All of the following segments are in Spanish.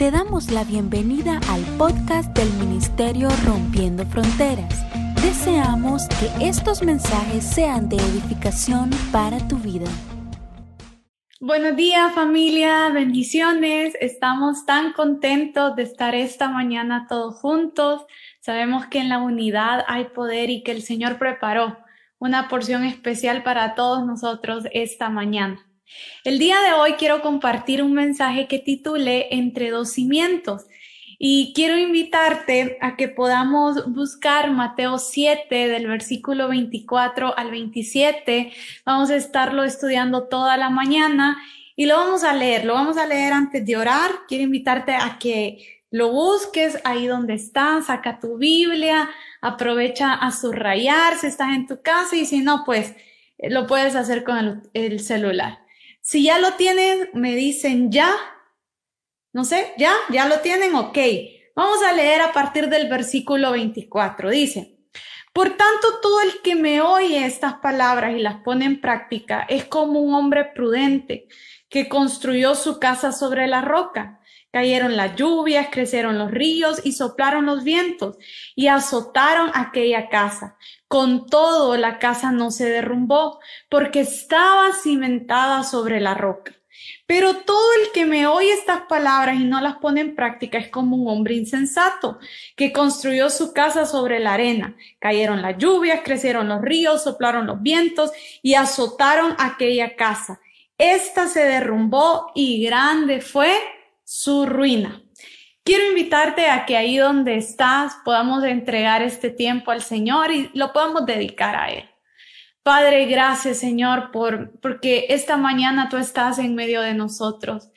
te damos la bienvenida al podcast del Ministerio Rompiendo Fronteras. Deseamos que estos mensajes sean de edificación para tu vida. Buenos días familia, bendiciones. Estamos tan contentos de estar esta mañana todos juntos. Sabemos que en la unidad hay poder y que el Señor preparó una porción especial para todos nosotros esta mañana. El día de hoy quiero compartir un mensaje que titulé Entre dos cimientos y quiero invitarte a que podamos buscar Mateo 7 del versículo 24 al 27. Vamos a estarlo estudiando toda la mañana y lo vamos a leer. Lo vamos a leer antes de orar. Quiero invitarte a que lo busques ahí donde estás, saca tu Biblia, aprovecha a subrayar si estás en tu casa y si no, pues lo puedes hacer con el, el celular. Si ya lo tienen, me dicen ya. No sé, ya, ya lo tienen, ok. Vamos a leer a partir del versículo 24. Dice, por tanto, todo el que me oye estas palabras y las pone en práctica es como un hombre prudente que construyó su casa sobre la roca. Cayeron las lluvias, crecieron los ríos y soplaron los vientos y azotaron aquella casa. Con todo, la casa no se derrumbó porque estaba cimentada sobre la roca. Pero todo el que me oye estas palabras y no las pone en práctica es como un hombre insensato que construyó su casa sobre la arena. Cayeron las lluvias, crecieron los ríos, soplaron los vientos y azotaron aquella casa. Esta se derrumbó y grande fue su ruina. Quiero invitarte a que ahí donde estás podamos entregar este tiempo al Señor y lo podamos dedicar a Él. Padre, gracias Señor por porque esta mañana tú estás en medio de nosotros.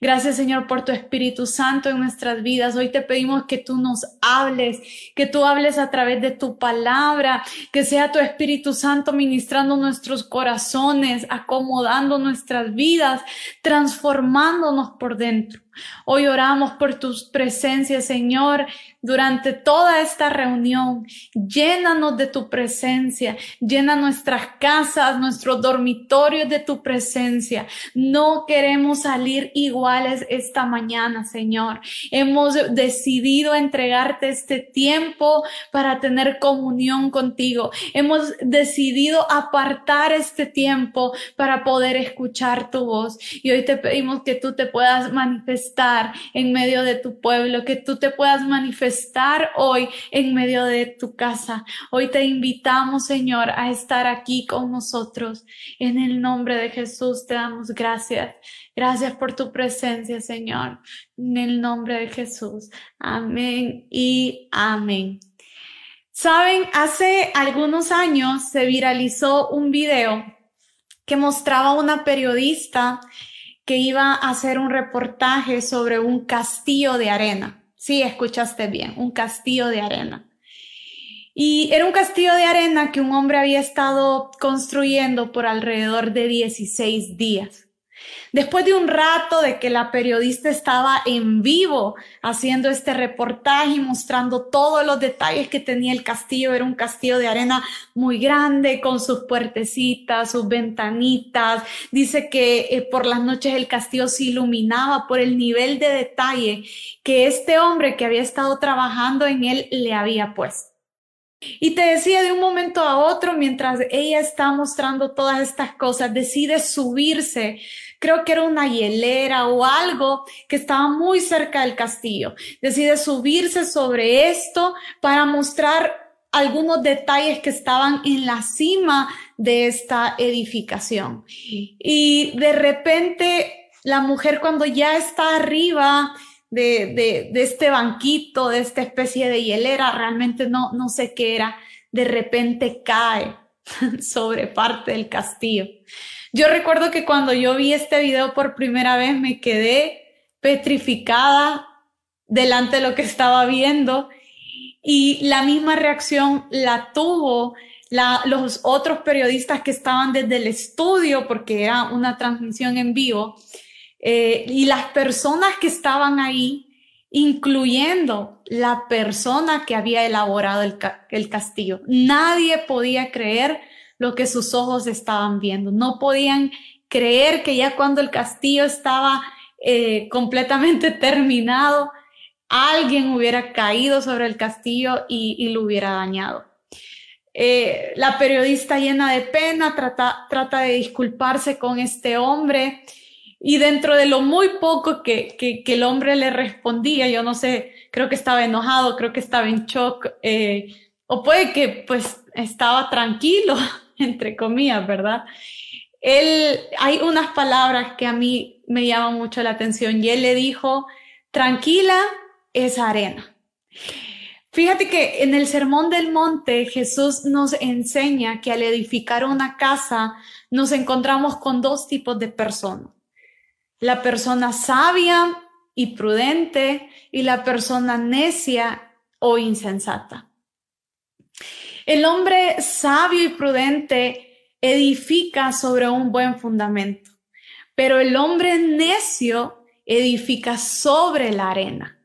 Gracias Señor por tu Espíritu Santo en nuestras vidas. Hoy te pedimos que tú nos hables, que tú hables a través de tu palabra, que sea tu Espíritu Santo ministrando nuestros corazones, acomodando nuestras vidas, transformándonos por dentro. Hoy oramos por tus presencias, Señor, durante toda esta reunión. Llénanos de tu presencia, llena nuestras casas, nuestros dormitorios de tu presencia. No queremos salir iguales esta mañana, Señor. Hemos decidido entregarte este tiempo para tener comunión contigo. Hemos decidido apartar este tiempo para poder escuchar tu voz. Y hoy te pedimos que tú te puedas manifestar en medio de tu pueblo, que tú te puedas manifestar estar hoy en medio de tu casa. Hoy te invitamos, Señor, a estar aquí con nosotros. En el nombre de Jesús te damos gracias. Gracias por tu presencia, Señor. En el nombre de Jesús. Amén y amén. Saben, hace algunos años se viralizó un video que mostraba una periodista que iba a hacer un reportaje sobre un castillo de arena. Sí, escuchaste bien, un castillo de arena. Y era un castillo de arena que un hombre había estado construyendo por alrededor de 16 días. Después de un rato de que la periodista estaba en vivo haciendo este reportaje y mostrando todos los detalles que tenía el castillo, era un castillo de arena muy grande con sus puertecitas, sus ventanitas. Dice que eh, por las noches el castillo se iluminaba por el nivel de detalle que este hombre que había estado trabajando en él le había puesto. Y te decía de un momento a otro, mientras ella está mostrando todas estas cosas, decide subirse creo que era una hielera o algo que estaba muy cerca del castillo. Decide subirse sobre esto para mostrar algunos detalles que estaban en la cima de esta edificación. Y de repente la mujer cuando ya está arriba de, este banquito, de esta especie de hielera, realmente no, no sé qué era, de repente cae sobre parte del castillo. Yo recuerdo que cuando yo vi este video por primera vez me quedé petrificada delante de lo que estaba viendo y la misma reacción la tuvo los otros periodistas que estaban desde el estudio porque era una transmisión en vivo eh, y las personas que estaban ahí incluyendo la persona que había elaborado el, el castillo. Nadie podía creer lo que sus ojos estaban viendo. No podían creer que ya cuando el castillo estaba eh, completamente terminado, alguien hubiera caído sobre el castillo y, lo hubiera dañado. Eh, la periodista llena de pena trata, trata de disculparse con este hombre y dentro de lo muy poco que, que, el hombre le respondía, yo no sé, creo que estaba enojado, creo que estaba en shock, eh, o puede que pues estaba tranquilo, entre comillas, ¿verdad? Él, hay unas palabras que a mí me llaman mucho la atención y él le dijo, tranquila es arena. Fíjate que en el Sermón del Monte Jesús nos enseña que al edificar una casa nos encontramos con dos tipos de personas la persona sabia y prudente y la persona necia o insensata. El hombre sabio y prudente edifica sobre un buen fundamento, pero el hombre necio edifica sobre la arena.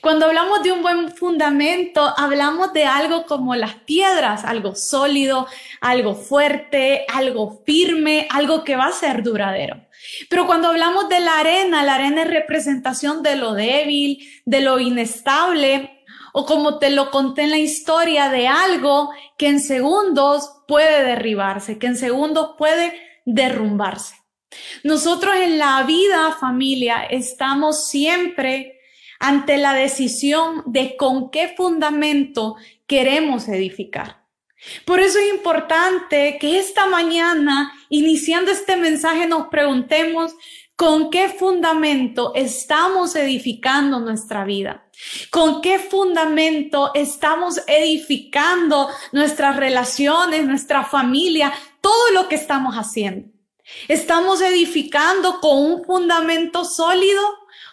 Cuando hablamos de un buen fundamento, hablamos de algo como las piedras, algo sólido, algo fuerte, algo firme, algo que va a ser duradero. Pero cuando hablamos de la arena, la arena es representación de lo débil, de lo inestable, o como te lo conté en la historia, de algo que en segundos puede derribarse, que en segundos puede derrumbarse. Nosotros en la vida, familia, estamos siempre ante la decisión de con qué fundamento queremos edificar. Por eso es importante que esta mañana, iniciando este mensaje, nos preguntemos con qué fundamento estamos edificando nuestra vida. ¿Con qué fundamento estamos edificando nuestras relaciones, nuestra familia, todo lo que estamos haciendo? ¿Estamos edificando con un fundamento sólido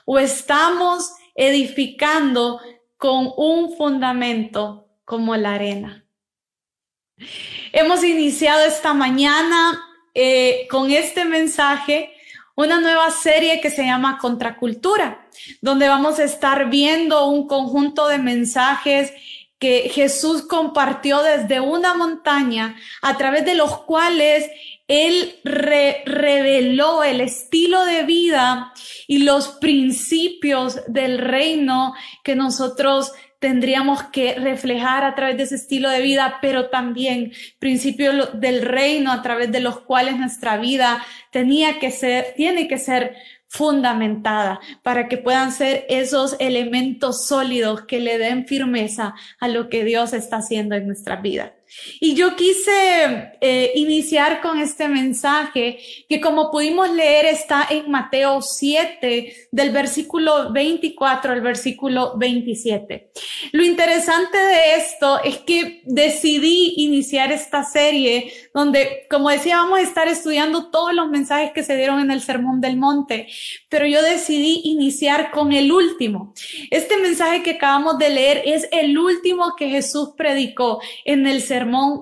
o estamos edificando con un fundamento como la arena? Hemos iniciado esta mañana eh, con este mensaje una nueva serie que se llama Contracultura, donde vamos a estar viendo un conjunto de mensajes que Jesús compartió desde una montaña a través de los cuales Él reveló el estilo de vida y los principios del reino que nosotros tendríamos que reflejar a través de ese estilo de vida, pero también principios del reino a través de los cuales nuestra vida tenía que ser, tiene que ser fundamentada para que puedan ser esos elementos sólidos que le den firmeza a lo que Dios está haciendo en nuestra vida. Y yo quise eh, iniciar con este mensaje que como pudimos leer está en Mateo 7 del versículo 24 al versículo 27. Lo interesante de esto es que decidí iniciar esta serie donde, como decía, vamos a estar estudiando todos los mensajes que se dieron en el Sermón del Monte, pero yo decidí iniciar con el último. Este mensaje que acabamos de leer es el último que Jesús predicó en el Sermón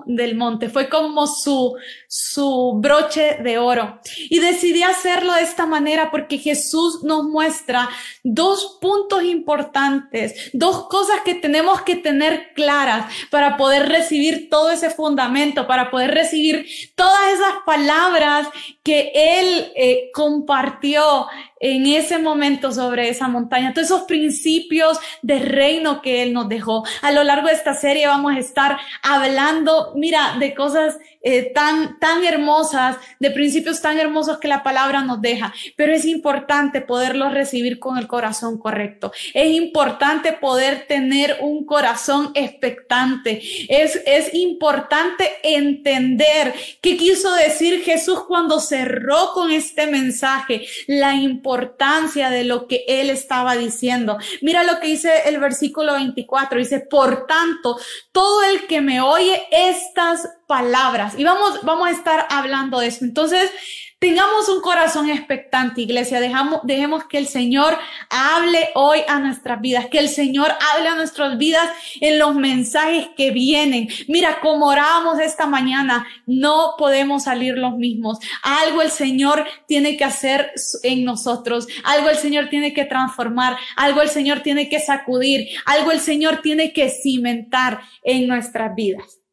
del monte. Fue como su, su broche de oro. Y decidí hacerlo de esta manera porque Jesús nos muestra dos puntos importantes, dos cosas que tenemos que tener claras para poder recibir todo ese fundamento, para poder recibir todas esas palabras que Él eh, compartió en ese momento sobre esa montaña, todos esos principios de reino que Él nos dejó. A lo largo de esta serie vamos a estar hablando, mira, de cosas eh, tan, tan hermosas, de principios tan hermosos que la palabra nos deja, pero es importante poderlos recibir con el corazón correcto. Es importante poder tener un corazón expectante. Es, es importante entender qué quiso decir Jesús cuando cerró con este mensaje, la importancia de lo que él estaba diciendo. Mira lo que dice el versículo 24, dice, por tanto, todo el que me oye estas palabras. Y vamos, vamos a estar hablando de eso. Entonces, tengamos un corazón expectante, iglesia. Dejamos, dejemos que el Señor hable hoy a nuestras vidas, que el Señor hable a nuestras vidas en los mensajes que vienen. Mira, como orábamos esta mañana, no podemos salir los mismos. Algo el Señor tiene que hacer en nosotros. Algo el Señor tiene que transformar. Algo el Señor tiene que sacudir. Algo el Señor tiene que cimentar en nuestras vidas.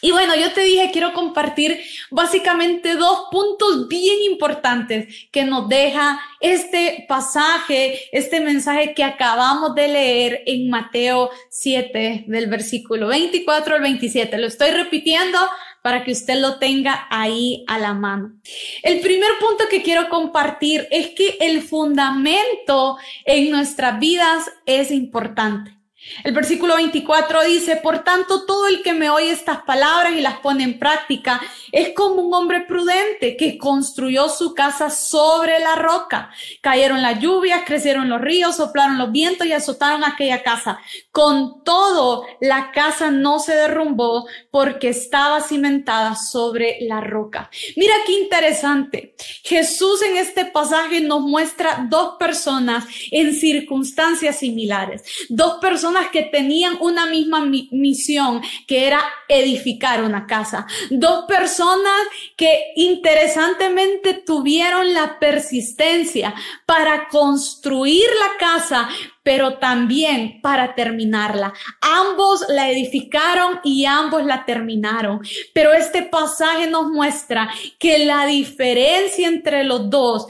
Y bueno, yo te dije, quiero compartir básicamente dos puntos bien importantes que nos deja este pasaje, este mensaje que acabamos de leer en Mateo 7, del versículo 24 al 27. Lo estoy repitiendo para que usted lo tenga ahí a la mano. El primer punto que quiero compartir es que el fundamento en nuestras vidas es importante. El versículo 24 dice, por tanto, todo el que me oye estas palabras y las pone en práctica es como un hombre prudente que construyó su casa sobre la roca. Cayeron las lluvias, crecieron los ríos, soplaron los vientos y azotaron aquella casa. Con todo, la casa no se derrumbó porque estaba cimentada sobre la roca. Mira qué interesante. Jesús en este pasaje nos muestra dos personas en circunstancias similares. Dos personas que tenían una misma misión, que era edificar una casa. Dos personas que interesantemente tuvieron la persistencia para construir la casa, pero también para terminarla. Ambos la edificaron y ambos la terminaron. Pero este pasaje nos muestra que la diferencia entre los dos,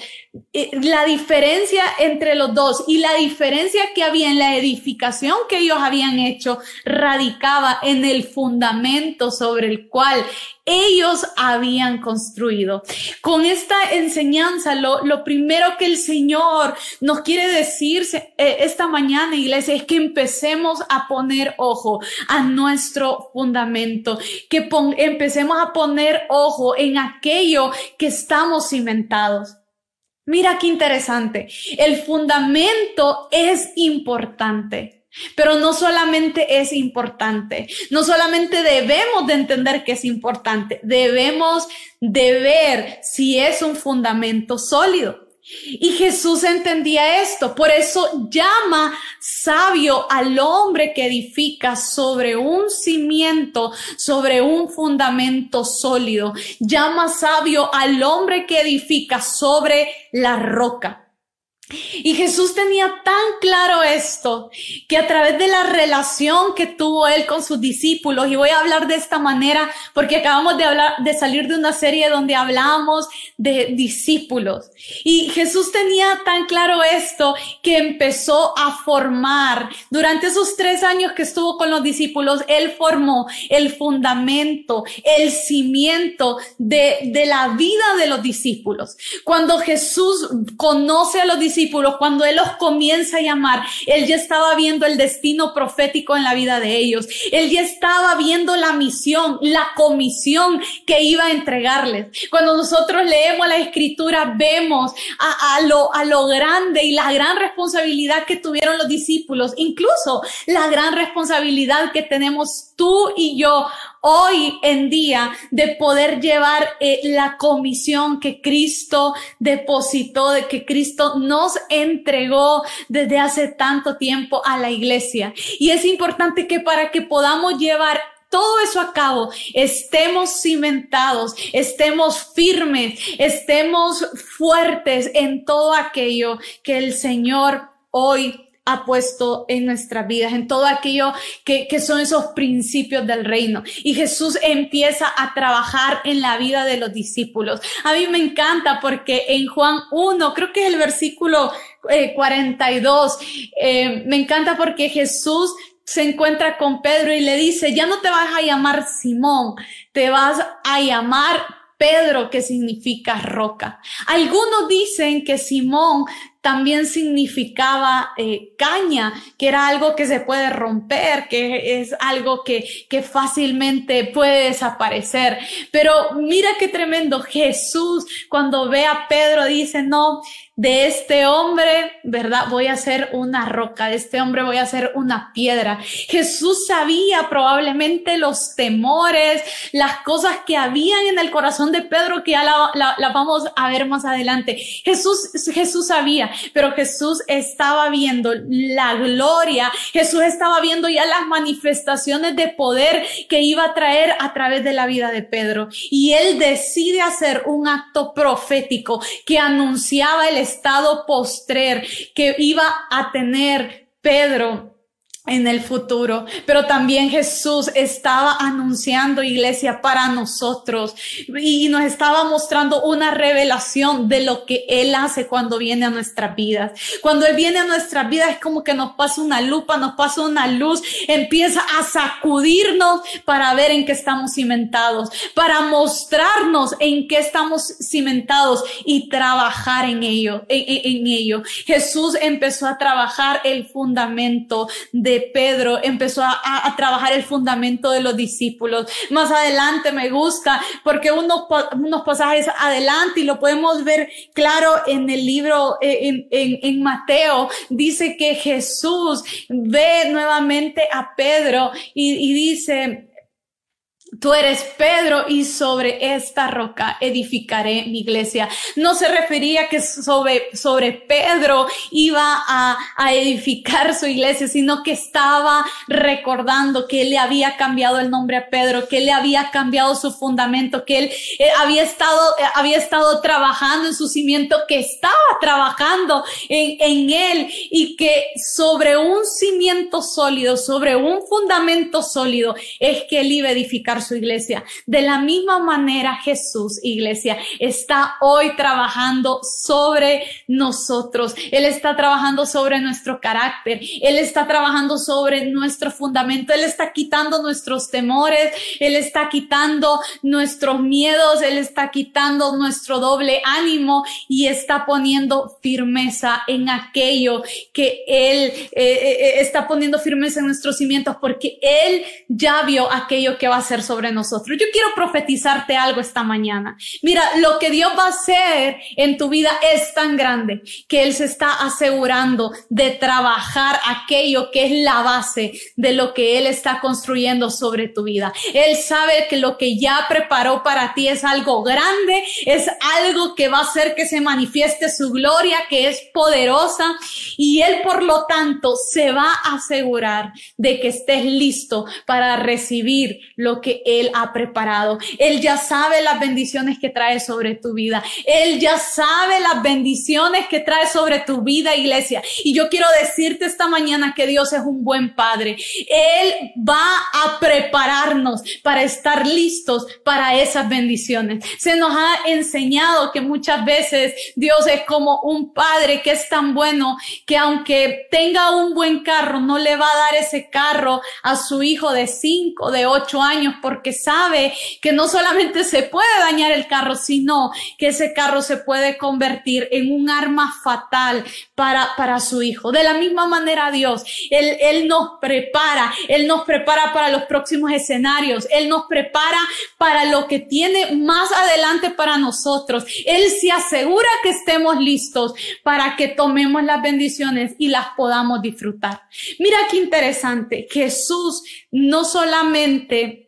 eh, la diferencia entre los dos y la diferencia que había en la edificación que ellos habían hecho radicaba en el fundamento sobre el cual ellos habían construido. Con esta enseñanza, lo, lo primero que el Señor nos quiere decir eh, esta mañana, iglesia, es que empecemos a poner ojo a nuestro fundamento, que empecemos a poner ojo en aquello que estamos cimentados. Mira qué interesante. El fundamento es importante. Pero no solamente es importante, no solamente debemos de entender que es importante, debemos de ver si es un fundamento sólido. Y Jesús entendía esto, por eso llama sabio al hombre que edifica sobre un cimiento, sobre un fundamento sólido. Llama sabio al hombre que edifica sobre la roca. Y Jesús tenía tan claro esto que a través de la relación que tuvo él con sus discípulos, y voy a hablar de esta manera porque acabamos de hablar, de salir de una serie donde hablamos de discípulos. Y Jesús tenía tan claro esto que empezó a formar. Durante esos tres años que estuvo con los discípulos, él formó el fundamento, el cimiento de, de la vida de los discípulos. Cuando Jesús conoce a los discípulos, cuando Él los comienza a llamar, Él ya estaba viendo el destino profético en la vida de ellos. Él ya estaba viendo la misión, la comisión que iba a entregarles. Cuando nosotros leemos la escritura, vemos a, a, lo, a lo grande y la gran responsabilidad que tuvieron los discípulos, incluso la gran responsabilidad que tenemos tú y yo hoy en día de poder llevar eh, la comisión que Cristo depositó, de que Cristo nos entregó desde hace tanto tiempo a la iglesia. Y es importante que para que podamos llevar todo eso a cabo, estemos cimentados, estemos firmes, estemos fuertes en todo aquello que el Señor hoy ha puesto en nuestras vidas, en todo aquello que, que son esos principios del reino. Y Jesús empieza a trabajar en la vida de los discípulos. A mí me encanta porque en Juan 1, creo que es el versículo 42, eh, eh, me encanta porque Jesús se encuentra con Pedro y le dice, ya no te vas a llamar Simón, te vas a llamar Pedro, que significa roca. Algunos dicen que Simón también significaba eh, caña, que era algo que se puede romper, que es algo que, que fácilmente puede desaparecer. Pero mira qué tremendo, Jesús cuando ve a Pedro dice, no, de este hombre, ¿verdad? Voy a hacer una roca, de este hombre voy a hacer una piedra. Jesús sabía probablemente los temores, las cosas que habían en el corazón de Pedro, que ya la, vamos a ver más adelante. Jesús, Jesús sabía, pero Jesús estaba viendo la gloria, Jesús estaba viendo ya las manifestaciones de poder que iba a traer a través de la vida de Pedro. Y él decide hacer un acto profético que anunciaba el estado postrer que iba a tener Pedro en el futuro, pero también Jesús estaba anunciando iglesia para nosotros y nos estaba mostrando una revelación de lo que Él hace cuando viene a nuestras vidas. Cuando Él viene a nuestras vidas es como que nos pasa una lupa, nos pasa una luz, empieza a sacudirnos para ver en qué estamos cimentados, para mostrarnos en qué estamos cimentados y trabajar en ello, en, ello. Jesús empezó a trabajar el fundamento de Pedro, empezó a, trabajar el fundamento de los discípulos. Más adelante me gusta porque unos, unos pasajes adelante y lo podemos ver claro en el libro, eh, en, Mateo, dice que Jesús ve nuevamente a Pedro y dice, Tú eres Pedro y sobre esta roca edificaré mi iglesia. No se refería que sobre, sobre Pedro iba a, a, edificar su iglesia, sino que estaba recordando que él le había cambiado el nombre a Pedro, que él le había cambiado su fundamento, que él eh, había estado, eh, había estado trabajando en su cimiento, que estaba trabajando en, en él y que sobre un cimiento sólido, sobre un fundamento sólido, es que él iba a edificar su iglesia. De la misma manera Jesús, iglesia, está hoy trabajando sobre nosotros. Él está trabajando sobre nuestro carácter. Él está trabajando sobre nuestro fundamento. Él está quitando nuestros temores. Él está quitando nuestros miedos. Él está quitando nuestro doble ánimo y está poniendo firmeza en aquello que Él eh, eh, eh, está poniendo firmeza en nuestros cimientos porque Él ya vio aquello que va a ser sobre nosotros. Yo quiero profetizarte algo esta mañana. Mira, lo que Dios va a hacer en tu vida es tan grande que Él se está asegurando de trabajar aquello que es la base de lo que Él está construyendo sobre tu vida. Él sabe que lo que ya preparó para ti es algo grande, es algo que va a hacer que se manifieste su gloria, que es poderosa y Él por lo tanto se va a asegurar de que estés listo para recibir lo que él ha preparado. Él ya sabe las bendiciones que trae sobre tu vida. Él ya sabe las bendiciones que trae sobre tu vida, iglesia. Y yo quiero decirte esta mañana que Dios es un buen padre. Él va a prepararnos para estar listos para esas bendiciones. Se nos ha enseñado que muchas veces Dios es como un padre que es tan bueno que aunque tenga un buen carro, no le va a dar ese carro a su hijo de cinco, de ocho años, porque sabe que no solamente se puede dañar el carro, sino que ese carro se puede convertir en un arma fatal para, para su hijo. De la misma manera Dios, él, él nos prepara, Él nos prepara para los próximos escenarios, Él nos prepara para lo que tiene más adelante para nosotros. Él se asegura que estemos listos para que tomemos las bendiciones y las podamos disfrutar. Mira qué interesante, Jesús no solamente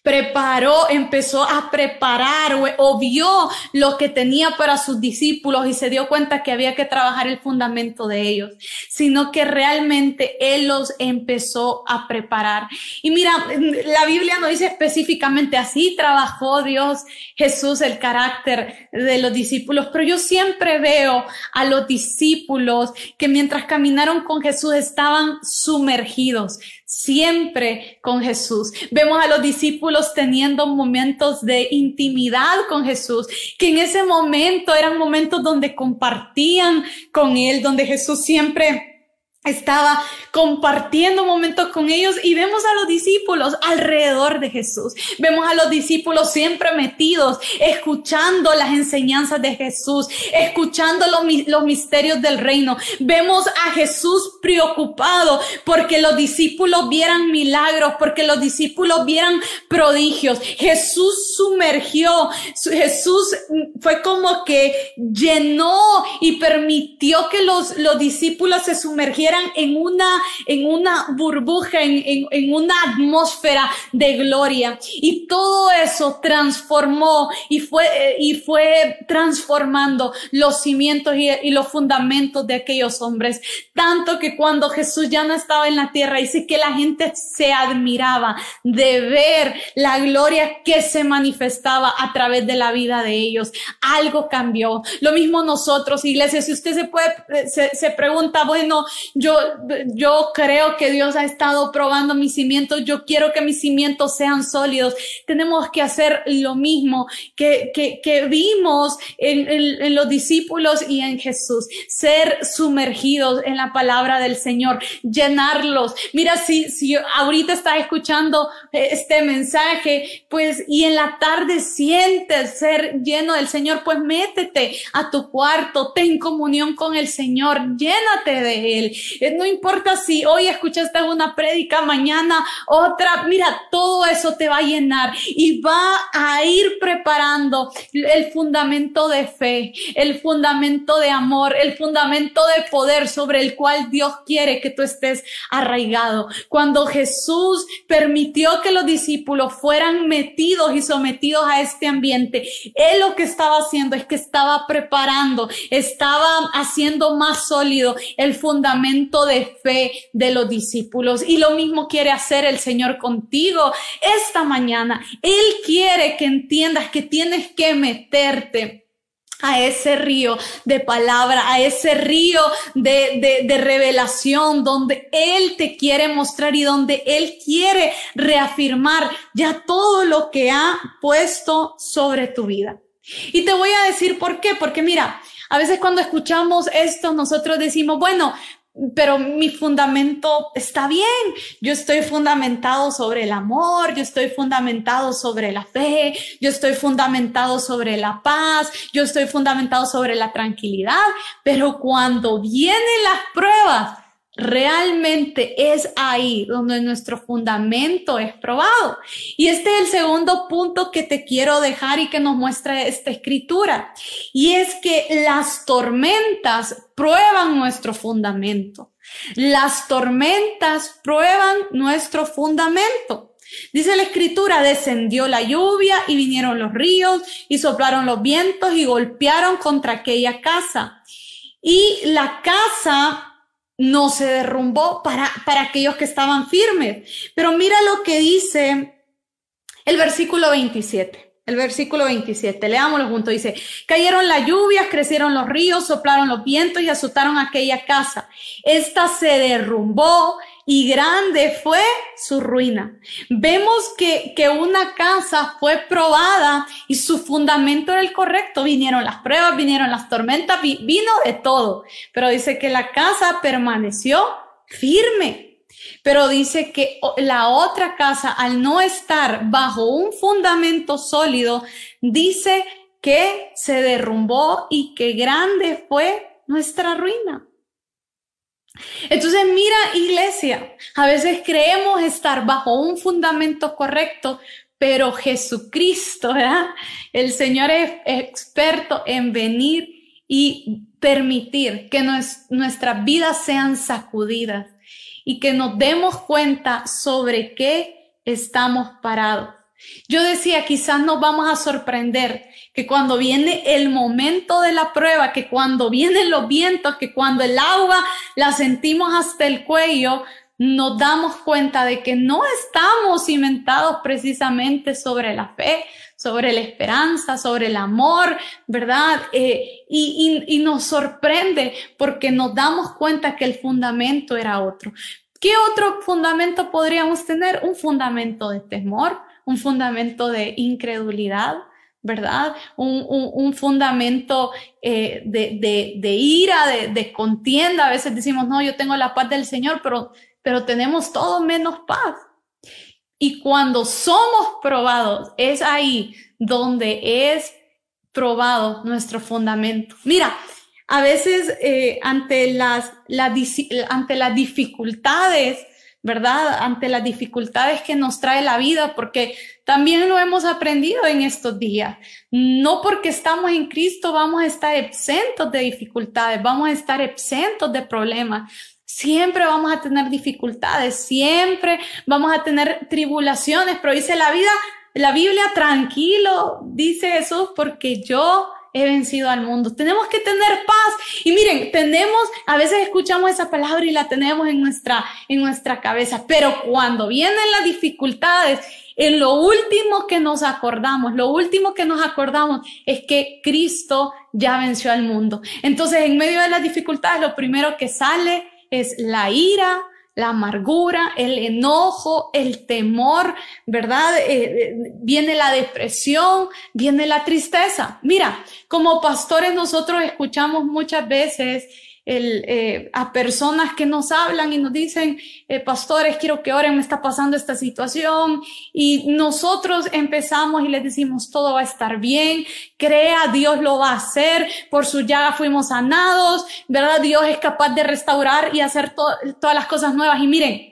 preparó, empezó a preparar o, vio lo que tenía para sus discípulos y se dio cuenta que había que trabajar el fundamento de ellos, sino que realmente Él los empezó a preparar. Y mira, la Biblia no dice específicamente así trabajó Dios Jesús el carácter de los discípulos, pero yo siempre veo a los discípulos que mientras caminaron con Jesús estaban sumergidos, siempre con Jesús. Vemos a los discípulos teniendo momentos de intimidad con Jesús, que en ese momento eran momentos donde compartían con Él, donde Jesús siempre estaba compartiendo momentos con ellos y vemos a los discípulos alrededor de Jesús. Vemos a los discípulos siempre metidos, escuchando las enseñanzas de Jesús, escuchando los, los misterios del reino. Vemos a Jesús preocupado porque los discípulos vieran milagros, porque los discípulos vieran prodigios. Jesús sumergió, Jesús fue como que llenó y permitió que los, los discípulos se sumergieran en una, en una burbuja, en, en, una atmósfera de gloria. Y todo eso transformó y fue, y fue transformando los cimientos y, y los fundamentos de aquellos hombres. Tanto que cuando Jesús ya no estaba en la tierra, dice que la gente se admiraba de ver la gloria que se manifestaba a través de la vida de ellos. Algo cambió. Lo mismo nosotros, iglesia. Si usted se puede, se, se pregunta, bueno, yo, yo creo que Dios ha estado probando mis cimientos, yo quiero que mis cimientos sean sólidos. Tenemos que hacer lo mismo que, que, que vimos en, en, en los discípulos y en Jesús, ser sumergidos en la palabra del Señor, llenarlos. Mira, si, si ahorita estás escuchando este mensaje, pues, y en la tarde sientes ser lleno del Señor, pues métete a tu cuarto, ten comunión con el Señor, llénate de Él. Eh, no importa si hoy escuchaste una prédica, mañana otra, mira, todo eso te va a llenar y va a ir preparando el fundamento de fe, el fundamento de amor, el fundamento de poder sobre el cual Dios quiere que tú estés arraigado. Cuando Jesús permitió que los discípulos fueran metidos y sometidos a este ambiente, Él lo que estaba haciendo es que estaba preparando, estaba haciendo más sólido el fundamento de fe de los discípulos. Y lo mismo quiere hacer el Señor contigo esta mañana. Él quiere que entiendas que tienes que meterte a ese río de palabra, a ese río de, de, revelación donde Él te quiere mostrar y donde Él quiere reafirmar ya todo lo que ha puesto sobre tu vida. Y te voy a decir por qué, porque mira, a veces cuando escuchamos esto, nosotros decimos, bueno, pero mi fundamento está bien. Yo estoy fundamentado sobre el amor, yo estoy fundamentado sobre la fe, yo estoy fundamentado sobre la paz, yo estoy fundamentado sobre la tranquilidad, pero cuando vienen las pruebas, Realmente es ahí donde nuestro fundamento es probado. Y este es el segundo punto que te quiero dejar y que nos muestra esta escritura. Y es que las tormentas prueban nuestro fundamento. Las tormentas prueban nuestro fundamento. Dice la escritura, descendió la lluvia y vinieron los ríos y soplaron los vientos y golpearon contra aquella casa. Y la casa no se derrumbó para, para aquellos que estaban firmes. Pero mira lo que dice el versículo 27. El versículo 27, leámoslo juntos, dice, cayeron las lluvias, crecieron los ríos, soplaron los vientos y azotaron aquella casa. Esta se derrumbó y grande fue su ruina. Vemos que, que una casa fue probada y su fundamento era el correcto. Vinieron las pruebas, vinieron las tormentas, vino de todo. Pero dice que la casa permaneció firme. Pero dice que la otra casa, al no estar bajo un fundamento sólido, dice que se derrumbó y que grande fue nuestra ruina. Entonces, mira, iglesia, a veces creemos estar bajo un fundamento correcto, pero Jesucristo, ¿verdad? El Señor es experto en venir y permitir que nuestras vidas sean sacudidas y que nos demos cuenta sobre qué estamos parados. Yo decía, quizás nos vamos a sorprender que cuando viene el momento de la prueba, que cuando vienen los vientos, que cuando el agua la sentimos hasta el cuello, nos damos cuenta de que no estamos cimentados precisamente sobre la fe, sobre la esperanza, sobre el amor, ¿verdad? Eh, y, y, y nos sorprende porque nos damos cuenta que el fundamento era otro. ¿Qué otro fundamento podríamos tener? Un fundamento de temor, un fundamento de incredulidad, ¿verdad? Un, un, fundamento eh, de, de, de, ira, de, de, contienda. A veces decimos, no, yo tengo la paz del Señor, pero, pero tenemos todo menos paz. Y cuando somos probados, es ahí donde es probado nuestro fundamento. Mira, a veces eh, ante, las, ante las dificultades, ¿verdad? Ante las dificultades que nos trae la vida, porque también lo hemos aprendido en estos días. No porque estamos en Cristo vamos a estar exentos de dificultades, vamos a estar exentos de problemas. Siempre vamos a tener dificultades, siempre vamos a tener tribulaciones, pero dice la vida, la Biblia, tranquilo, dice Jesús, porque yo he vencido al mundo. Tenemos que tener paz. Y miren, tenemos, a veces escuchamos esa palabra y la tenemos en nuestra, en nuestra cabeza, pero cuando vienen las dificultades, en lo último que nos acordamos, lo último que nos acordamos es que Cristo ya venció al mundo. Entonces, en medio de las dificultades, lo primero que sale es la ira, la amargura, el enojo, el temor, ¿verdad? Eh, eh, viene la depresión, viene la tristeza. Mira, como pastores nosotros escuchamos muchas veces el, eh, a personas que nos hablan y nos dicen, eh, pastores, quiero que oren, me está pasando esta situación. Y nosotros empezamos y les decimos, todo va a estar bien, crea, Dios lo va a hacer, por su llaga fuimos sanados, ¿verdad? Dios es capaz de restaurar y hacer todas las cosas nuevas. Y miren,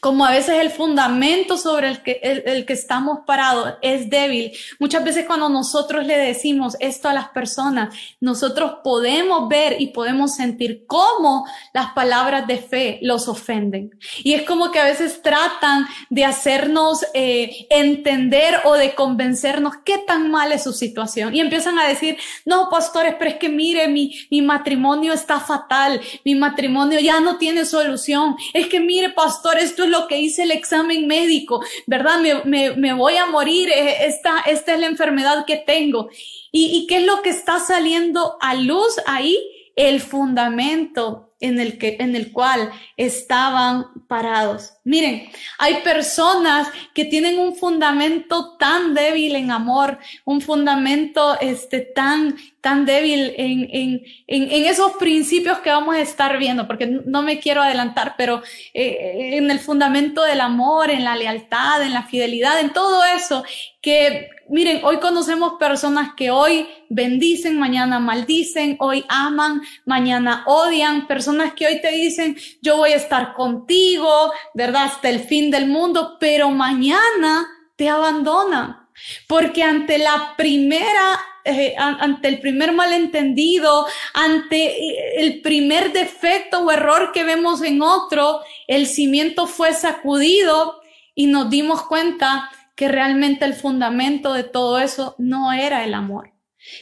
como a veces el fundamento sobre el que, el, que estamos parados es débil. Muchas veces cuando nosotros le decimos esto a las personas, nosotros podemos ver y podemos sentir cómo las palabras de fe los ofenden. Y es como que a veces tratan de hacernos eh, entender o de convencernos qué tan mal es su situación. Y empiezan a decir, no, pastores, pero es que mire, mi, mi matrimonio está fatal, mi matrimonio ya no tiene solución. Es que mire, pastor, esto es lo que hice el examen médico, ¿verdad? Me, voy a morir, eh, esta, esta es la enfermedad que tengo. ¿Y, ¿Y qué es lo que está saliendo a luz ahí? El fundamento en el, que, en el cual estaban parados. Miren, hay personas que tienen un fundamento tan débil en amor, un fundamento este, tan, tan débil en, en, en, esos principios que vamos a estar viendo, porque no me quiero adelantar, pero eh, en el fundamento del amor, en la lealtad, en la fidelidad, en todo eso, que miren, hoy conocemos personas que hoy bendicen, mañana maldicen, hoy aman, mañana odian, personas que hoy te dicen, yo voy a estar contigo, ¿verdad? Hasta el fin del mundo, pero mañana te abandonan. Porque ante la primera, eh, ante el primer malentendido, ante eh, el primer defecto o error que vemos en otro, el cimiento fue sacudido y nos dimos cuenta que realmente el fundamento de todo eso no era el amor,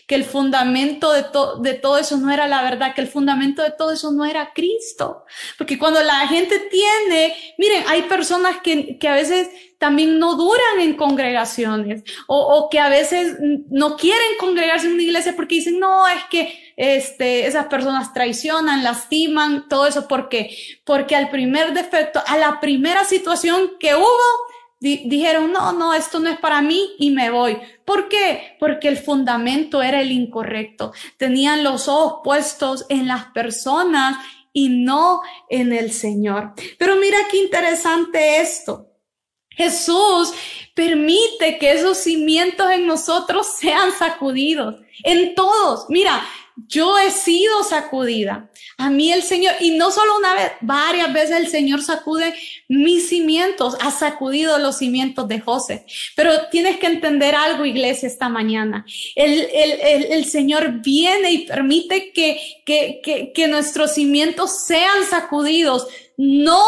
que el fundamento de, de todo eso no era la verdad, que el fundamento de todo eso no era Cristo. Porque cuando la gente tiene, miren, hay personas que, que a veces también no duran en congregaciones o, o, que a veces no quieren congregarse en una iglesia porque dicen, no, es que este, esas personas traicionan, lastiman, todo eso. ¿Por qué? Porque al primer defecto, a la primera situación que hubo, dijeron, no, no, esto no es para mí y me voy. ¿Por qué? Porque el fundamento era el incorrecto. Tenían los ojos puestos en las personas y no en el Señor. Pero mira qué interesante esto. Jesús permite que esos cimientos en nosotros sean sacudidos, en todos. Mira, yo he sido sacudida. A mí el Señor, y no solo una vez, varias veces el Señor sacude mis cimientos, ha sacudido los cimientos de José. Pero tienes que entender algo, iglesia, esta mañana. El, el, el, Señor viene y permite que, que, que, que nuestros cimientos sean sacudidos, no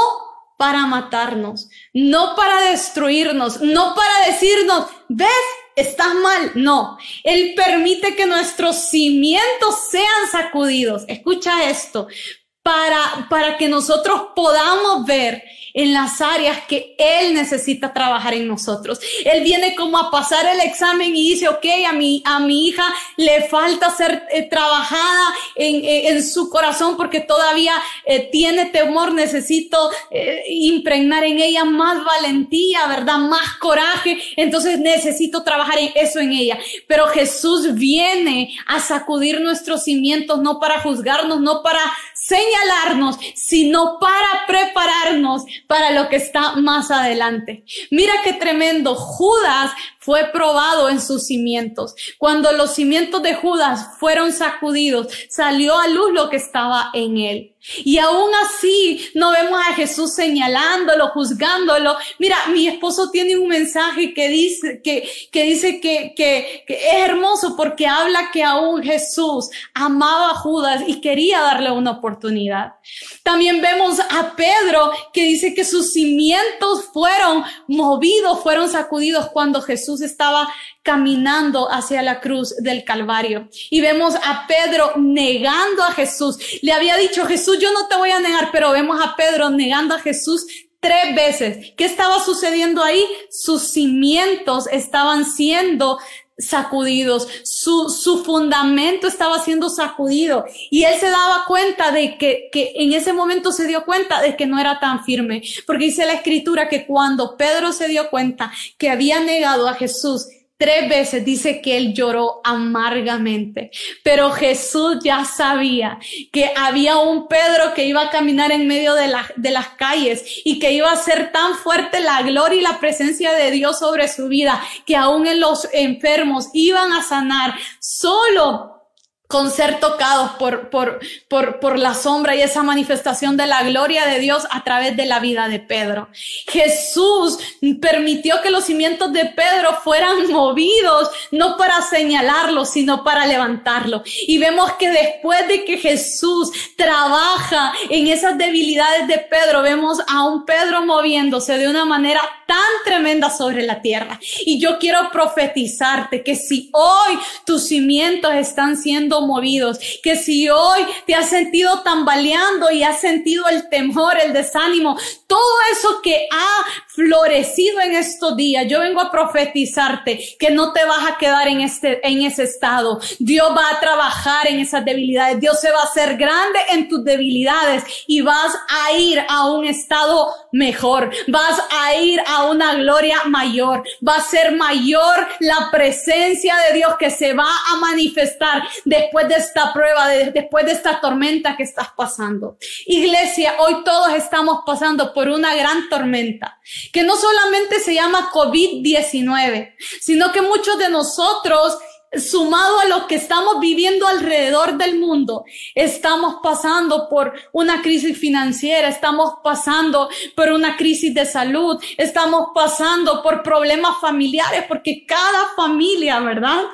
para matarnos, no para destruirnos, no para decirnos, ves, estás mal. No, Él permite que nuestros cimientos sean sacudidos. Escucha esto, para, para que nosotros podamos ver en las áreas que Él necesita trabajar en nosotros. Él viene como a pasar el examen y dice, ok, a mi, a mi hija le falta ser eh, trabajada en, eh, en, su corazón porque todavía eh, tiene temor, necesito impregnar en ella más valentía, ¿verdad? Más coraje. Entonces necesito trabajar en eso en ella. Pero Jesús viene a sacudir nuestros cimientos, no para juzgarnos, no para señalarnos, sino para prepararnos para lo que está más adelante. Mira qué tremendo. Judas fue probado en sus cimientos. Cuando los cimientos de Judas fueron sacudidos, salió a luz lo que estaba en él. Y aún así no vemos a Jesús señalándolo, juzgándolo. Mira, mi esposo tiene un mensaje que dice que, que dice que, que, es hermoso porque habla que aún Jesús amaba a Judas y quería darle una oportunidad. También vemos a Pedro que dice que sus cimientos fueron movidos, fueron sacudidos cuando Jesús estaba caminando hacia la cruz del Calvario. Y vemos a Pedro negando a Jesús. Le había dicho, Jesús, yo no te voy a negar, pero vemos a Pedro negando a Jesús tres veces. ¿Qué estaba sucediendo ahí? Sus cimientos estaban siendo sacudidos, su, su fundamento estaba siendo sacudido. Y él se daba cuenta de que, que en ese momento se dio cuenta de que no era tan firme, porque dice la escritura que cuando Pedro se dio cuenta que había negado a Jesús, Tres veces dice que él lloró amargamente, pero Jesús ya sabía que había un Pedro que iba a caminar en medio de, de las calles y que iba a ser tan fuerte la gloria y la presencia de Dios sobre su vida que aún en los enfermos iban a sanar solo con ser tocados por, por, por, por la sombra y esa manifestación de la gloria de Dios a través de la vida de Pedro. Jesús permitió que los cimientos de Pedro fueran movidos, no para señalarlo, sino para levantarlo. Y vemos que después de que Jesús trabaja en esas debilidades de Pedro, vemos a un Pedro moviéndose de una manera tan tremenda sobre la tierra. Y yo quiero profetizarte que si hoy tus cimientos están siendo movidos, que si hoy te has sentido tambaleando y has sentido el temor, el desánimo, todo eso que ha florecido en estos días, yo vengo a profetizarte que no te vas a quedar en este, en ese estado. Dios va a trabajar en esas debilidades. Dios se va a hacer grande en tus debilidades y vas a ir a un estado mejor. Vas a ir a una gloria mayor. Va a ser mayor la presencia de Dios que se va a manifestar después de esta prueba, después de esta tormenta que estás pasando. Iglesia, hoy todos estamos pasando por una gran tormenta que no solamente se llama COVID-19, sino que muchos de nosotros sumado a lo que estamos viviendo alrededor del mundo, estamos pasando por una crisis financiera, estamos pasando por una crisis de salud, estamos pasando por problemas familiares, porque cada familia, ¿verdad?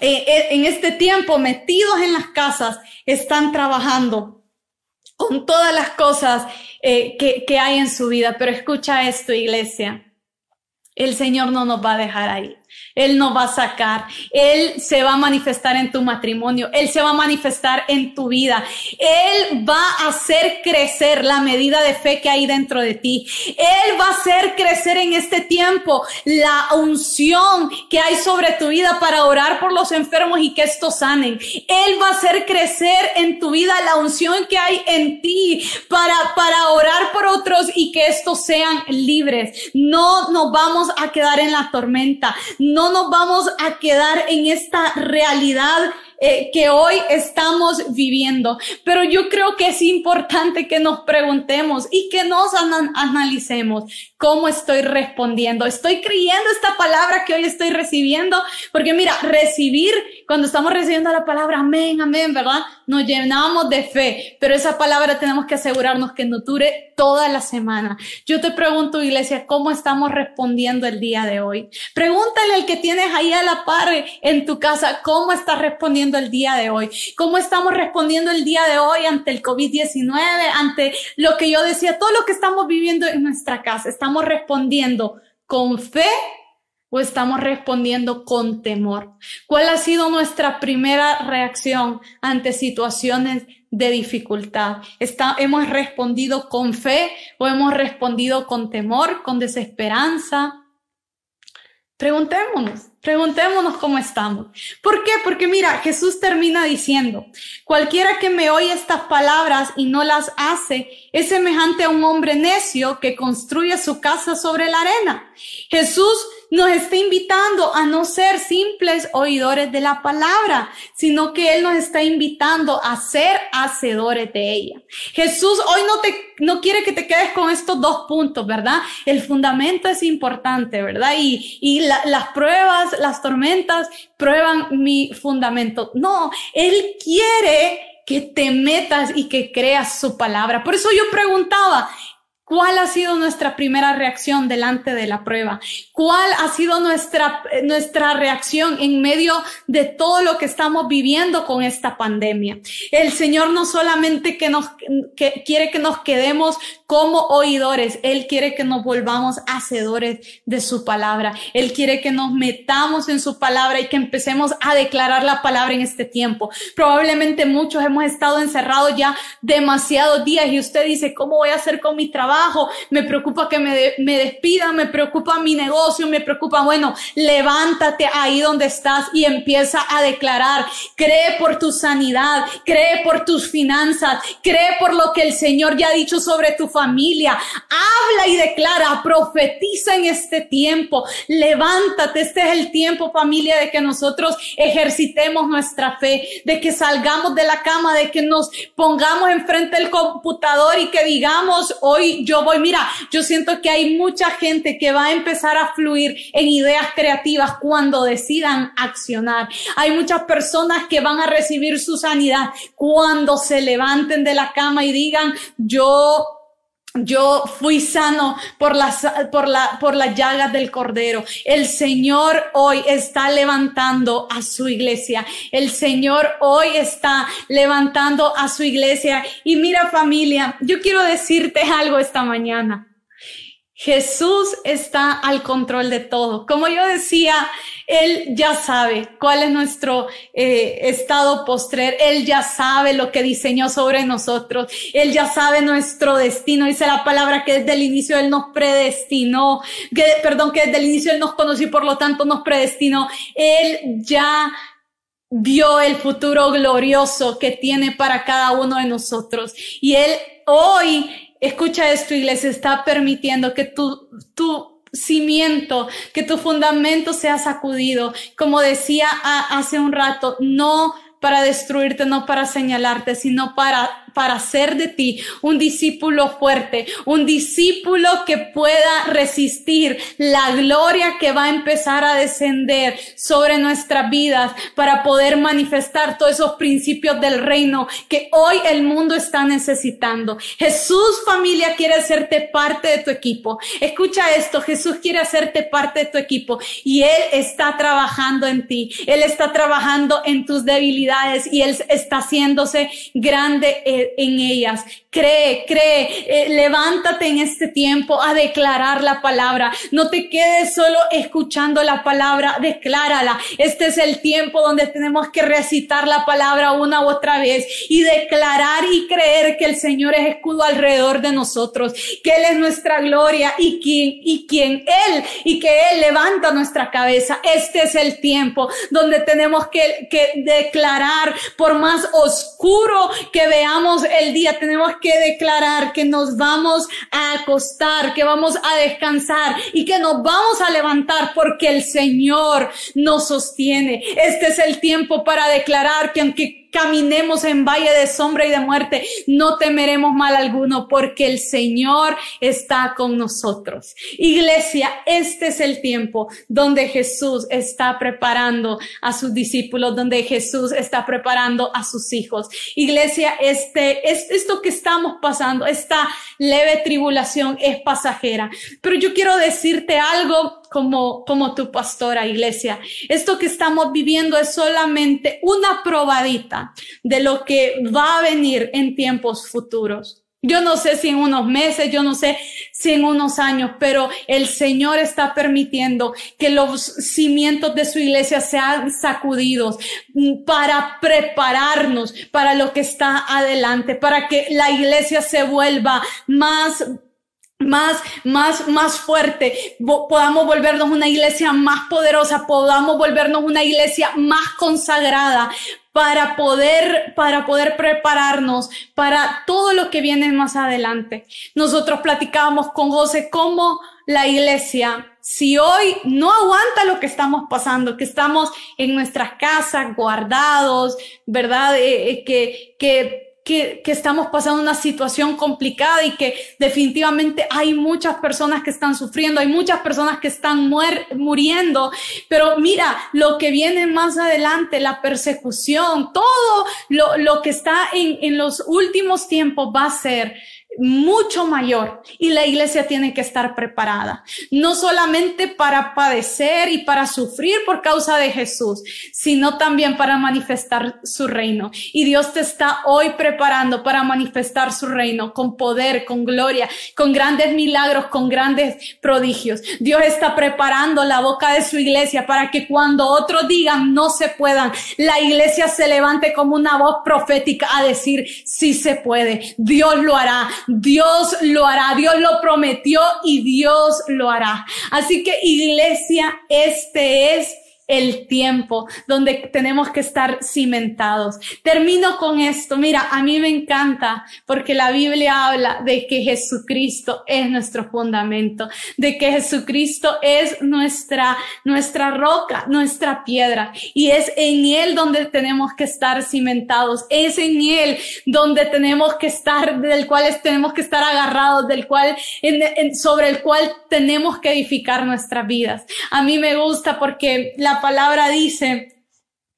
Eh, eh, en este tiempo, metidos en las casas, están trabajando con todas las cosas eh, que, que hay en su vida. Pero escucha esto, iglesia. El Señor no nos va a dejar ahí. Él nos va a sacar. Él se va a manifestar en tu matrimonio. Él se va a manifestar en tu vida. Él va a hacer crecer la medida de fe que hay dentro de ti. Él va a hacer crecer en este tiempo la unción que hay sobre tu vida para orar por los enfermos y que estos sanen. Él va a hacer crecer en tu vida la unción que hay en ti para, para orar por otros y que estos sean libres. No nos vamos a quedar en la tormenta nos vamos a quedar en esta realidad eh, que hoy estamos viviendo. Pero yo creo que es importante que nos preguntemos y que nos analicemos cómo estoy respondiendo. Estoy creyendo esta palabra que hoy estoy recibiendo, porque mira, recibir, cuando estamos recibiendo la palabra amén, amén, ¿verdad? Nos llenamos de fe, pero esa palabra tenemos que asegurarnos que no dure toda la semana. Yo te pregunto, iglesia, ¿cómo estamos respondiendo el día de hoy? Pregúntale al que tienes ahí a la par en tu casa, ¿cómo estás respondiendo el día de hoy? ¿Cómo estamos respondiendo el día de hoy ante el COVID-19, ante lo que yo decía, todo lo que estamos viviendo en nuestra casa? ¿Estamos respondiendo con fe o estamos respondiendo con temor? ¿Cuál ha sido nuestra primera reacción ante situaciones de dificultad? ¿Está, ¿Hemos respondido con fe o hemos respondido con temor, con desesperanza? Preguntémonos. Preguntémonos cómo estamos. ¿Por qué? Porque mira, Jesús termina diciendo, cualquiera que me oye estas palabras y no las hace es semejante a un hombre necio que construye su casa sobre la arena. Jesús nos está invitando a no ser simples oidores de la palabra, sino que Él nos está invitando a ser hacedores de ella. Jesús hoy no te, no quiere que te quedes con estos dos puntos, ¿verdad? El fundamento es importante, ¿verdad? Y, y las pruebas, las tormentas prueban mi fundamento. No, Él quiere que te metas y que creas su palabra. Por eso yo preguntaba, ¿Cuál ha sido nuestra primera reacción delante de la prueba? ¿Cuál ha sido nuestra, nuestra reacción en medio de todo lo que estamos viviendo con esta pandemia? El Señor no solamente que nos, que quiere que nos quedemos como oidores, Él quiere que nos volvamos hacedores de su palabra. Él quiere que nos metamos en su palabra y que empecemos a declarar la palabra en este tiempo. Probablemente muchos hemos estado encerrados ya demasiados días y usted dice, ¿cómo voy a hacer con mi trabajo? me preocupa que me, me despidan, me preocupa mi negocio, me preocupa, bueno, levántate ahí donde estás y empieza a declarar, cree por tu sanidad, cree por tus finanzas, cree por lo que el Señor ya ha dicho sobre tu familia, habla y declara, profetiza en este tiempo, levántate, este es el tiempo familia de que nosotros ejercitemos nuestra fe, de que salgamos de la cama, de que nos pongamos enfrente del computador y que digamos, hoy yo voy, mira, yo siento que hay mucha gente que va a empezar a fluir en ideas creativas cuando decidan accionar. Hay muchas personas que van a recibir su sanidad cuando se levanten de la cama y digan, yo yo fui sano por las, por la, por las llagas del cordero. El Señor hoy está levantando a su iglesia. El Señor hoy está levantando a su iglesia. Y mira familia, yo quiero decirte algo esta mañana. Jesús está al control de todo. Como yo decía, Él ya sabe cuál es nuestro eh, estado postrer. Él ya sabe lo que diseñó sobre nosotros. Él ya sabe nuestro destino. Dice la palabra que desde el inicio Él nos predestinó. Que, perdón, que desde el inicio Él nos conoció y por lo tanto nos predestinó. Él ya vio el futuro glorioso que tiene para cada uno de nosotros. Y Él hoy escucha esto, iglesia, está permitiendo que tu, tu cimiento, que tu fundamento sea sacudido. Como decía hace un rato, no para destruirte, no para señalarte, sino para para hacer de ti un discípulo fuerte, un discípulo que pueda resistir la gloria que va a empezar a descender sobre nuestras vidas para poder manifestar todos esos principios del reino que hoy el mundo está necesitando. Jesús familia quiere hacerte parte de tu equipo. Escucha esto, Jesús quiere hacerte parte de tu equipo y Él está trabajando en ti. Él está trabajando en tus debilidades y Él está haciéndose grande eh, en ellas. Cree, cree, eh, levántate en este tiempo a declarar la palabra. No te quedes solo escuchando la palabra, declárala. Este es el tiempo donde tenemos que recitar la palabra una u otra vez y declarar y creer que el Señor es escudo alrededor de nosotros, que Él es nuestra gloria y quien, y Él, y que Él levanta nuestra cabeza. Este es el tiempo donde tenemos que declarar por más oscuro que veamos el día, tenemos que declarar que nos vamos a acostar, que vamos a descansar y que nos vamos a levantar porque el Señor nos sostiene. Este es el tiempo para declarar que aunque caminemos en valle de sombra y de muerte, no temeremos mal alguno porque el Señor está con nosotros. Iglesia, este es el tiempo donde Jesús está preparando a sus discípulos, donde Jesús está preparando a sus hijos. Iglesia, este, es, esto que estamos pasando, esta leve tribulación es pasajera. Pero yo quiero decirte algo como, como tu pastora, iglesia. Esto que estamos viviendo es solamente una probadita de lo que va a venir en tiempos futuros. Yo no sé si en unos meses, yo no sé si en unos años, pero el Señor está permitiendo que los cimientos de su iglesia sean sacudidos para prepararnos para lo que está adelante, para que la iglesia se vuelva más más, más, más fuerte, podamos volvernos una iglesia más poderosa, podamos volvernos una iglesia más consagrada para poder, para poder prepararnos para todo lo que viene más adelante. Nosotros platicábamos con José cómo la iglesia, si hoy no aguanta lo que estamos pasando, que estamos en nuestras casas guardados, ¿verdad? Eh, eh, que, que que, estamos pasando una situación complicada y que definitivamente hay muchas personas que están sufriendo, hay muchas personas que están muriendo, pero mira, lo que viene más adelante, la persecución, todo lo, lo que está en, en los últimos tiempos va a ser mucho mayor y la iglesia tiene que estar preparada, no solamente para padecer y para sufrir por causa de Jesús, sino también para manifestar su reino. Y Dios te está hoy preparando para manifestar su reino con poder, con gloria, con grandes milagros, con grandes prodigios. Dios está preparando la boca de su iglesia para que cuando otros digan no se puedan, la iglesia se levante como una voz profética a decir sí se puede, Dios lo hará, Dios lo hará, Dios lo prometió y Dios lo hará. Así que iglesia, este es el tiempo donde tenemos que estar cimentados. Termino con esto. Mira, a mí me encanta porque la Biblia habla de que Jesucristo es nuestro fundamento, de que Jesucristo es nuestra, nuestra roca, nuestra piedra. Y es en Él donde tenemos que estar cimentados. Es en Él donde tenemos que estar, del cual tenemos que estar agarrados, del cual, sobre el cual tenemos que edificar nuestras vidas. A mí me gusta porque la palabra dice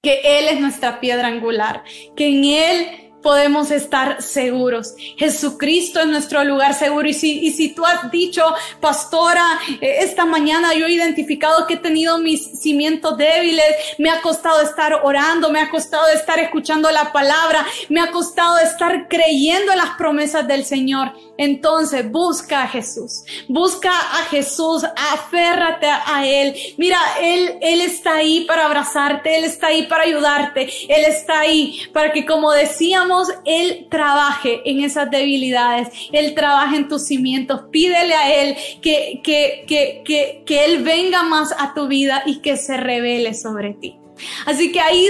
que Él es nuestra piedra angular, que en Él podemos estar seguros. Jesucristo es nuestro lugar seguro. Y si, y si tú has dicho, pastora, eh, esta mañana yo he identificado que he tenido mis cimientos débiles, me ha costado estar orando, me ha costado estar escuchando la palabra, me ha costado estar creyendo en las promesas del Señor. Entonces busca a Jesús, busca a Jesús, aférrate a Él. Mira, Él, Él está ahí para abrazarte, Él está ahí para ayudarte, Él está ahí para que como decíamos, él trabaje en esas debilidades, Él trabaje en tus cimientos. Pídele a Él que, que, que, que, que Él venga más a tu vida y que se revele sobre ti. Así que ahí,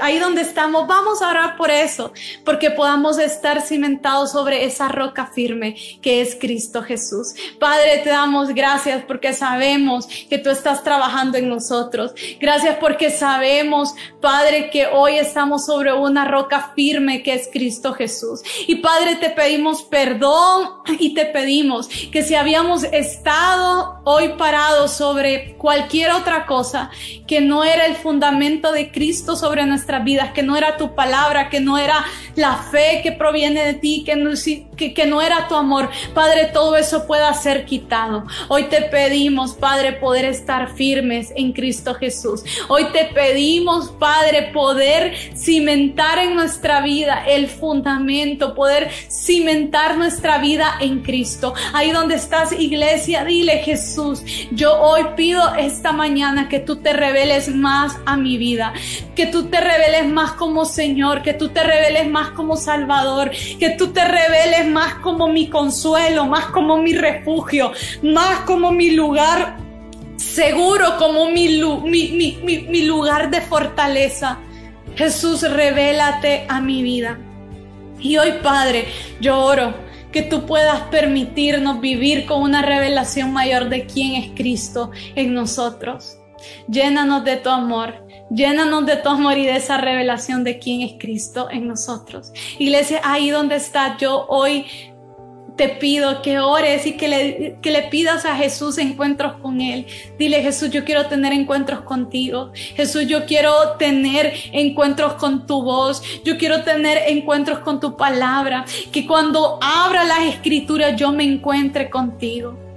ahí donde estamos, vamos a orar por eso, porque podamos estar cimentados sobre esa roca firme que es Cristo Jesús. Padre, te damos gracias porque sabemos que tú estás trabajando en nosotros. Gracias porque sabemos, Padre, que hoy estamos sobre una roca firme que es Cristo Jesús. Y Padre, te pedimos perdón y te pedimos que si habíamos estado hoy parados sobre cualquier otra cosa que no era el fundamento, fundamento de Cristo sobre nuestras vidas, que no era tu palabra, que no era la fe que proviene de ti, que no, que, no era tu amor. Padre, todo eso pueda ser quitado. Hoy te pedimos, Padre, poder estar firmes en Cristo Jesús. Hoy te pedimos, Padre, poder cimentar en nuestra vida el fundamento, poder cimentar nuestra vida en Cristo. Ahí donde estás, iglesia, dile Jesús, yo hoy pido esta mañana que tú te reveles más a mi vida, que tú te reveles más como Señor, que tú te reveles más como Salvador, que tú te reveles más como mi consuelo, más como mi refugio, más como mi lugar seguro, como mi, mi, mi lugar de fortaleza. Jesús, revélate a mi vida. Y hoy, Padre, yo oro que tú puedas permitirnos vivir con una revelación mayor de quién es Cristo en nosotros. Llénanos de tu amor, llénanos de tu amor y de esa revelación de quién es Cristo en nosotros. Iglesia, ahí donde está yo hoy te pido que ores y que le, que le pidas a Jesús encuentros con Él. Dile, Jesús, yo quiero tener encuentros contigo. Jesús, yo quiero tener encuentros con tu voz. Yo quiero tener encuentros con tu palabra. Que cuando abra las escrituras yo me encuentre contigo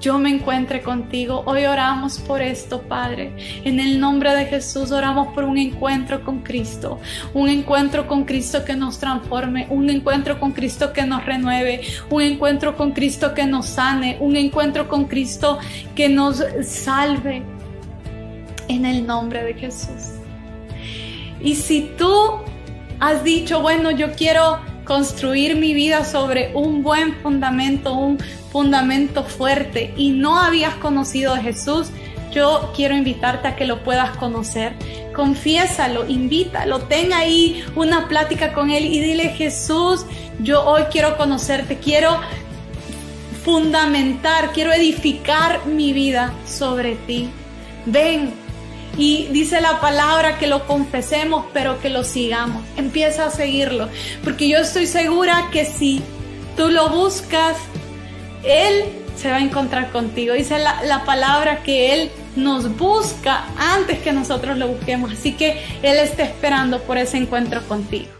yo me encuentre contigo. Hoy oramos por esto, Padre. En el nombre de Jesús oramos por un encuentro con Cristo, un encuentro con Cristo que nos transforme, un encuentro con Cristo que nos renueve, un encuentro con Cristo que nos sane, un encuentro con Cristo que nos salve. En el nombre de Jesús. Y si tú has dicho, bueno, yo quiero construir mi vida sobre un buen fundamento, un fundamento fuerte y no habías conocido a Jesús, yo quiero invitarte a que lo puedas conocer. Confiésalo, invítalo, ten ahí una plática con Él y dile, Jesús, yo hoy quiero conocerte, quiero fundamentar, quiero edificar mi vida sobre ti. Ven, y dice la palabra que lo confesemos, pero que lo sigamos. Empieza a seguirlo, porque yo estoy segura que si tú lo buscas, Él se va a encontrar contigo. Dice la, la palabra que Él nos busca antes que nosotros lo busquemos. Así que Él está esperando por ese encuentro contigo.